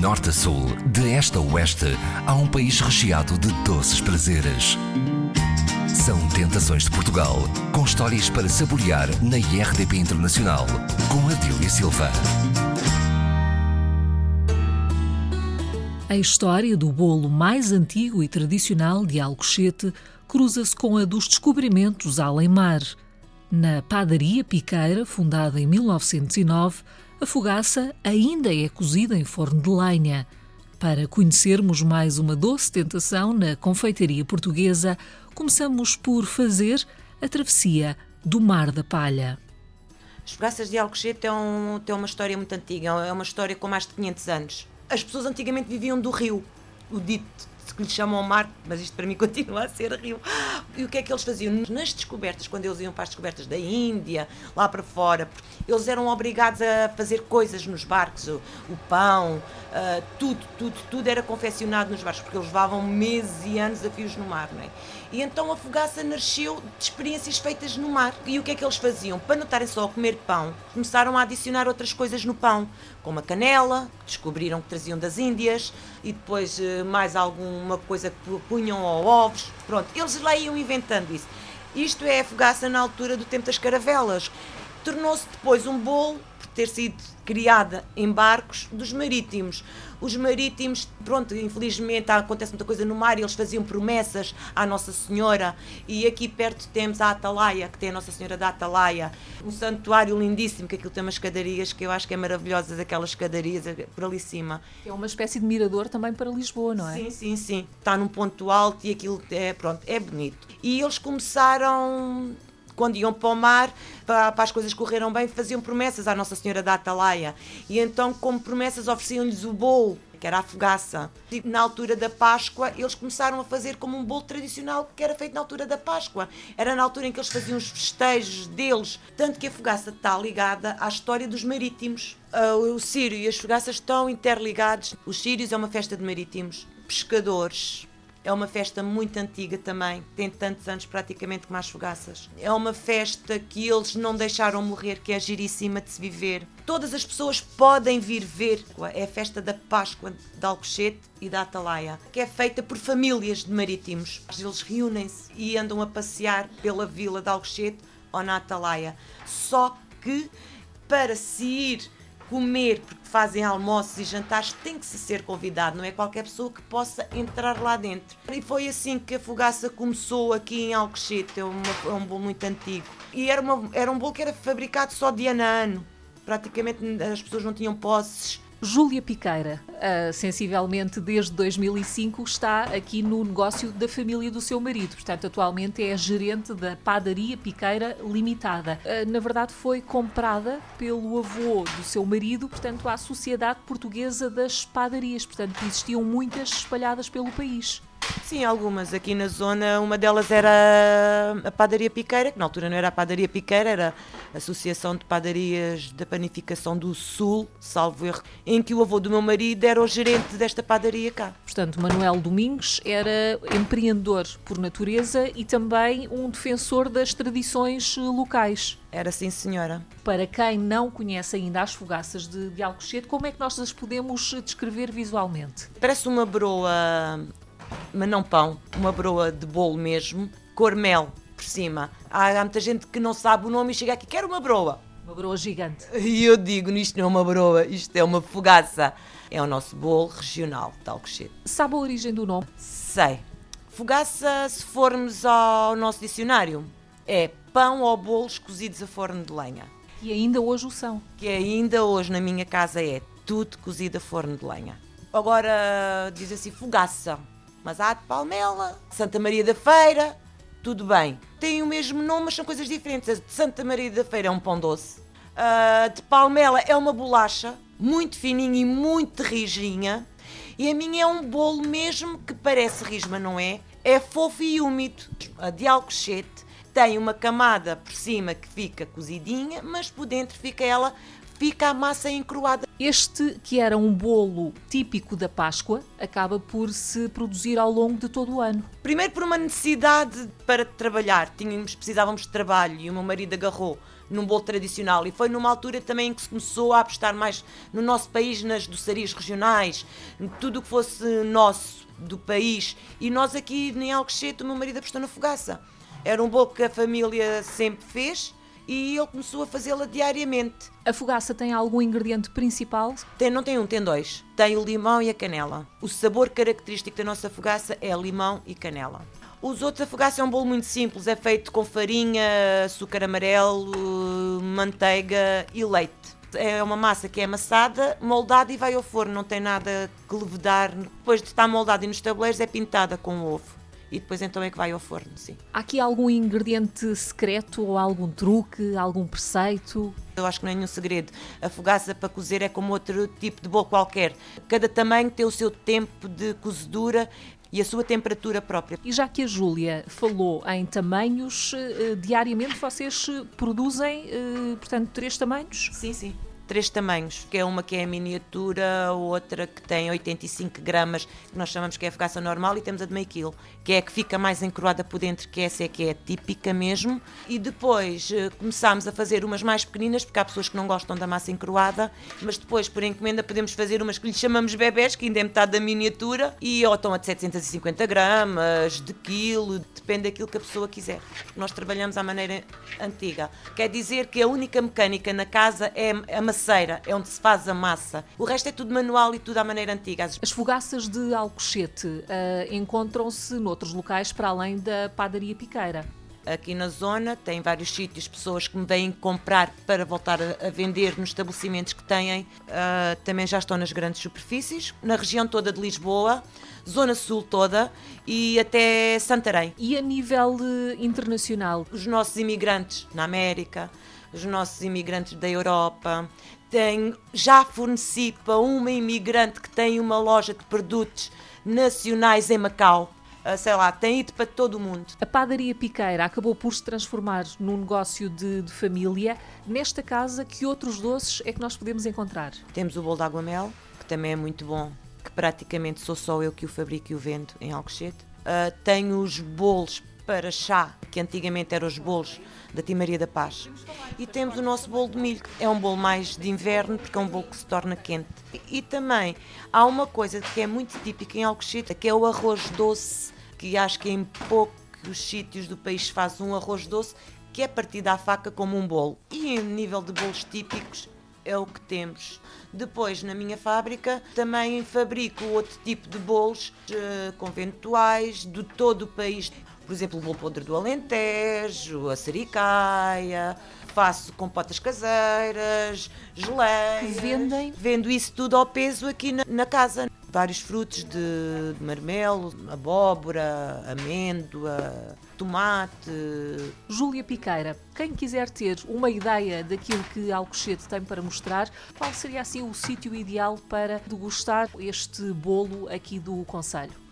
norte a sul, de este a oeste, há um país recheado de doces prazeres. São Tentações de Portugal, com histórias para saborear na IRDP Internacional, com Adília Silva. A história do bolo mais antigo e tradicional de Alcochete cruza-se com a dos descobrimentos além-mar. Na padaria Piqueira, fundada em 1909, a fogaça ainda é cozida em forno de lenha. Para conhecermos mais uma doce tentação na confeitaria portuguesa, começamos por fazer a travessia do Mar da Palha. As fogaças de Alcochete têm, um, uma história muito antiga, é uma história com mais de 500 anos. As pessoas antigamente viviam do rio, o dito que lhe chamam mar, mas isto para mim continua a ser rio. E o que é que eles faziam? Nas descobertas, quando eles iam para as descobertas da Índia, lá para fora, eles eram obrigados a fazer coisas nos barcos, o, o pão, uh, tudo, tudo, tudo era confeccionado nos barcos, porque eles levavam meses e anos a fios no mar, não é? E então a fogaça nasceu de experiências feitas no mar. E o que é que eles faziam? Para não estarem só a comer pão, começaram a adicionar outras coisas no pão, como a canela, descobriram que traziam das Índias, e depois eh, mais alguma coisa que punham ou ovos. Pronto, eles lá iam inventando isso. Isto é a fogaça na altura do tempo das caravelas. Tornou-se depois um bolo ter sido criada em barcos dos marítimos. Os marítimos, pronto, infelizmente acontece muita coisa no mar e eles faziam promessas à Nossa Senhora. E aqui perto temos a Atalaia, que tem a Nossa Senhora da Atalaia, um santuário lindíssimo, que aquilo tem umas escadarias que eu acho que é maravilhosas, aquelas escadarias por ali cima. É uma espécie de mirador também para Lisboa, não é? Sim, sim, sim. Está num ponto alto e aquilo é, pronto, é bonito. E eles começaram quando iam para o mar, para, para, as coisas correram bem, faziam promessas à Nossa Senhora da Atalaia. E então, como promessas, ofereciam-lhes o bolo, que era a fogaça. E na altura da Páscoa, eles começaram a fazer como um bolo tradicional que era feito na altura da Páscoa. Era na altura em que eles faziam os festejos deles. Tanto que a fogaça está ligada à história dos marítimos. Uh, o Sírio e as fogaças estão interligados. Os Sírios é uma festa de marítimos, pescadores, é uma festa muito antiga também, tem tantos anos praticamente como as fogaças. É uma festa que eles não deixaram morrer, que é giríssima de se viver. Todas as pessoas podem vir ver. É a festa da Páscoa de Alcochete e da Atalaia, que é feita por famílias de marítimos. Eles reúnem-se e andam a passear pela vila de Alcochete ou na Atalaia. Só que para se ir comer, porque fazem almoços e jantares, tem que se ser convidado, não é qualquer pessoa que possa entrar lá dentro. E foi assim que a fogaça começou aqui em Alcochete, é, uma, é um bolo muito antigo. E era, uma, era um bolo que era fabricado só de ano a ano. Praticamente as pessoas não tinham posses Júlia Piqueira, uh, sensivelmente desde 2005, está aqui no negócio da família do seu marido. Portanto, atualmente é gerente da Padaria Piqueira Limitada. Uh, na verdade, foi comprada pelo avô do seu marido, portanto, à Sociedade Portuguesa das Padarias. Portanto, existiam muitas espalhadas pelo país. Sim, algumas aqui na zona. Uma delas era a Padaria Piqueira, que na altura não era a Padaria Piqueira, era a Associação de Padarias da Panificação do Sul, salvo erro, em que o avô do meu marido era o gerente desta padaria cá. Portanto, Manuel Domingos era empreendedor por natureza e também um defensor das tradições locais. Era sim, senhora. Para quem não conhece ainda as fogaças de, de Alcochete, como é que nós as podemos descrever visualmente? Parece uma broa mas não pão, uma broa de bolo mesmo, cor mel por cima. Há, há muita gente que não sabe o nome e chega aqui, quer uma broa. Uma broa gigante. E eu digo, isto não é uma broa, isto é uma fogaça. É o nosso bolo regional de Alcochete. Sabe a origem do nome? Sei. Fogaça, se formos ao nosso dicionário, é pão ou bolos cozidos a forno de lenha. E ainda hoje o são. Que ainda hoje na minha casa é tudo cozido a forno de lenha. Agora diz assim, fogaça mas há de Palmela, Santa Maria da Feira, tudo bem. Tem o mesmo nome, mas são coisas diferentes. A de Santa Maria da Feira é um pão doce. A de Palmela é uma bolacha, muito fininha e muito rijinha. E a minha é um bolo mesmo que parece rijo, mas não é. É fofo e úmido. A de Alcochete tem uma camada por cima que fica cozidinha, mas por dentro fica ela fica a massa encruada. Este, que era um bolo típico da Páscoa, acaba por se produzir ao longo de todo o ano. Primeiro por uma necessidade para trabalhar. Tínhamos, precisávamos de trabalho e o meu marido agarrou num bolo tradicional. E foi numa altura também em que se começou a apostar mais no nosso país, nas docerias regionais, tudo o que fosse nosso do país. E nós aqui em Alcochete, o meu marido apostou na fogaça. Era um bolo que a família sempre fez e ele começou a fazê-la diariamente. A fogaça tem algum ingrediente principal? Tem, não tem um, tem dois. Tem o limão e a canela. O sabor característico da nossa fogaça é limão e canela. Os outros, a fogaça é um bolo muito simples, é feito com farinha, açúcar amarelo, manteiga e leite. É uma massa que é amassada, moldada e vai ao forno, não tem nada que levedar. Depois de estar moldada e nos tabuleiros é pintada com ovo e depois então é que vai ao forno, sim. Há aqui algum ingrediente secreto ou algum truque, algum preceito? Eu acho que não é nenhum segredo. A fogaça para cozer é como outro tipo de bolo qualquer. Cada tamanho tem o seu tempo de cozedura e a sua temperatura própria. E já que a Júlia falou em tamanhos, eh, diariamente vocês produzem, eh, portanto, três tamanhos? Sim, sim três tamanhos, que é uma que é miniatura, outra que tem 85 gramas, que nós chamamos que é a fogaça normal, e temos a de meio quilo, que é a que fica mais encroada por dentro, que essa é que é típica mesmo. E depois eh, começámos a fazer umas mais pequeninas, porque há pessoas que não gostam da massa encroada, mas depois, por encomenda, podemos fazer umas que lhe chamamos bebés, que ainda é metade da miniatura, e ou estão a de 750 gramas, de quilo, depende daquilo que a pessoa quiser. Nós trabalhamos à maneira antiga. Quer dizer que a única mecânica na casa é a é onde se faz a massa. O resto é tudo manual e tudo à maneira antiga. As fogaças de Alcochete uh, encontram-se noutros locais para além da padaria piqueira aqui na zona, tem vários sítios, pessoas que me vêm comprar para voltar a, vender nos estabelecimentos que têm. Uh, também já estão nas grandes superfícies, na região toda de Lisboa, Zona Sul toda e até Santarém. E a nível uh, internacional? Os nossos imigrantes na América, os nossos imigrantes da Europa. Tenho, já forneci para uma imigrante que tem uma loja de produtos nacionais em Macau. Uh, sei lá, tem ido para todo o mundo. A padaria Piqueira acabou por se transformar num negócio de, de, família. Nesta casa, que outros doces é que nós podemos encontrar? Temos o bolo de água mel, que também é muito bom, que praticamente sou só eu que o fabrico e o vendo em Alcochete. Uh, tenho os bolos para chá, que antigamente eram os bolos da Timaria da Paz. E temos o nosso bolo de milho, que é um bolo mais de inverno, porque é um bolo que se torna quente. E, e também há uma coisa que é muito típica em Alcochete, que é o arroz doce, que acho que em poucos sítios do país faz um arroz doce, que é partido à faca como um bolo. E em nível de bolos típicos, é o que temos. Depois, na minha fábrica, também fabrico outro tipo de bolos uh, conventuais de todo o país por exemplo, o bolo podre do Alentejo, a sericaia, faço compotas caseiras, geleias. Vendem? Vendo isso tudo ao peso aqui na, na casa. Vários frutos de, de marmelo, abóbora, amêndoa, tomate. Júlia Piqueira, quem quiser ter uma ideia daquilo que Alcochete tem para mostrar, qual seria assim o sítio ideal para degustar este bolo aqui do Conselho?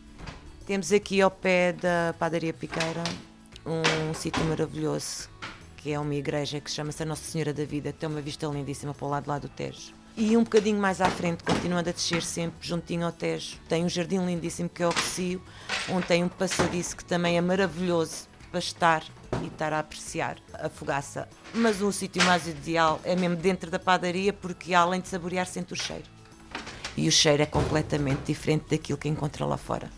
Temos aqui ao pé da Padaria Piqueira um sítio maravilhoso, que é uma igreja que chama-se Nossa Senhora da Vida, que tem uma vista lindíssima para o lado lá do Tejo. E um bocadinho mais à frente, continuando a descer sempre, juntinho ao Tejo, tem um jardim lindíssimo que é o Recio, onde tem um passadiço que também é maravilhoso para estar e estar a apreciar a fogaça. Mas um sítio mais ideal é mesmo dentro da padaria, porque além de saborear, sente o cheiro. E o cheiro é completamente diferente daquilo que encontra lá fora.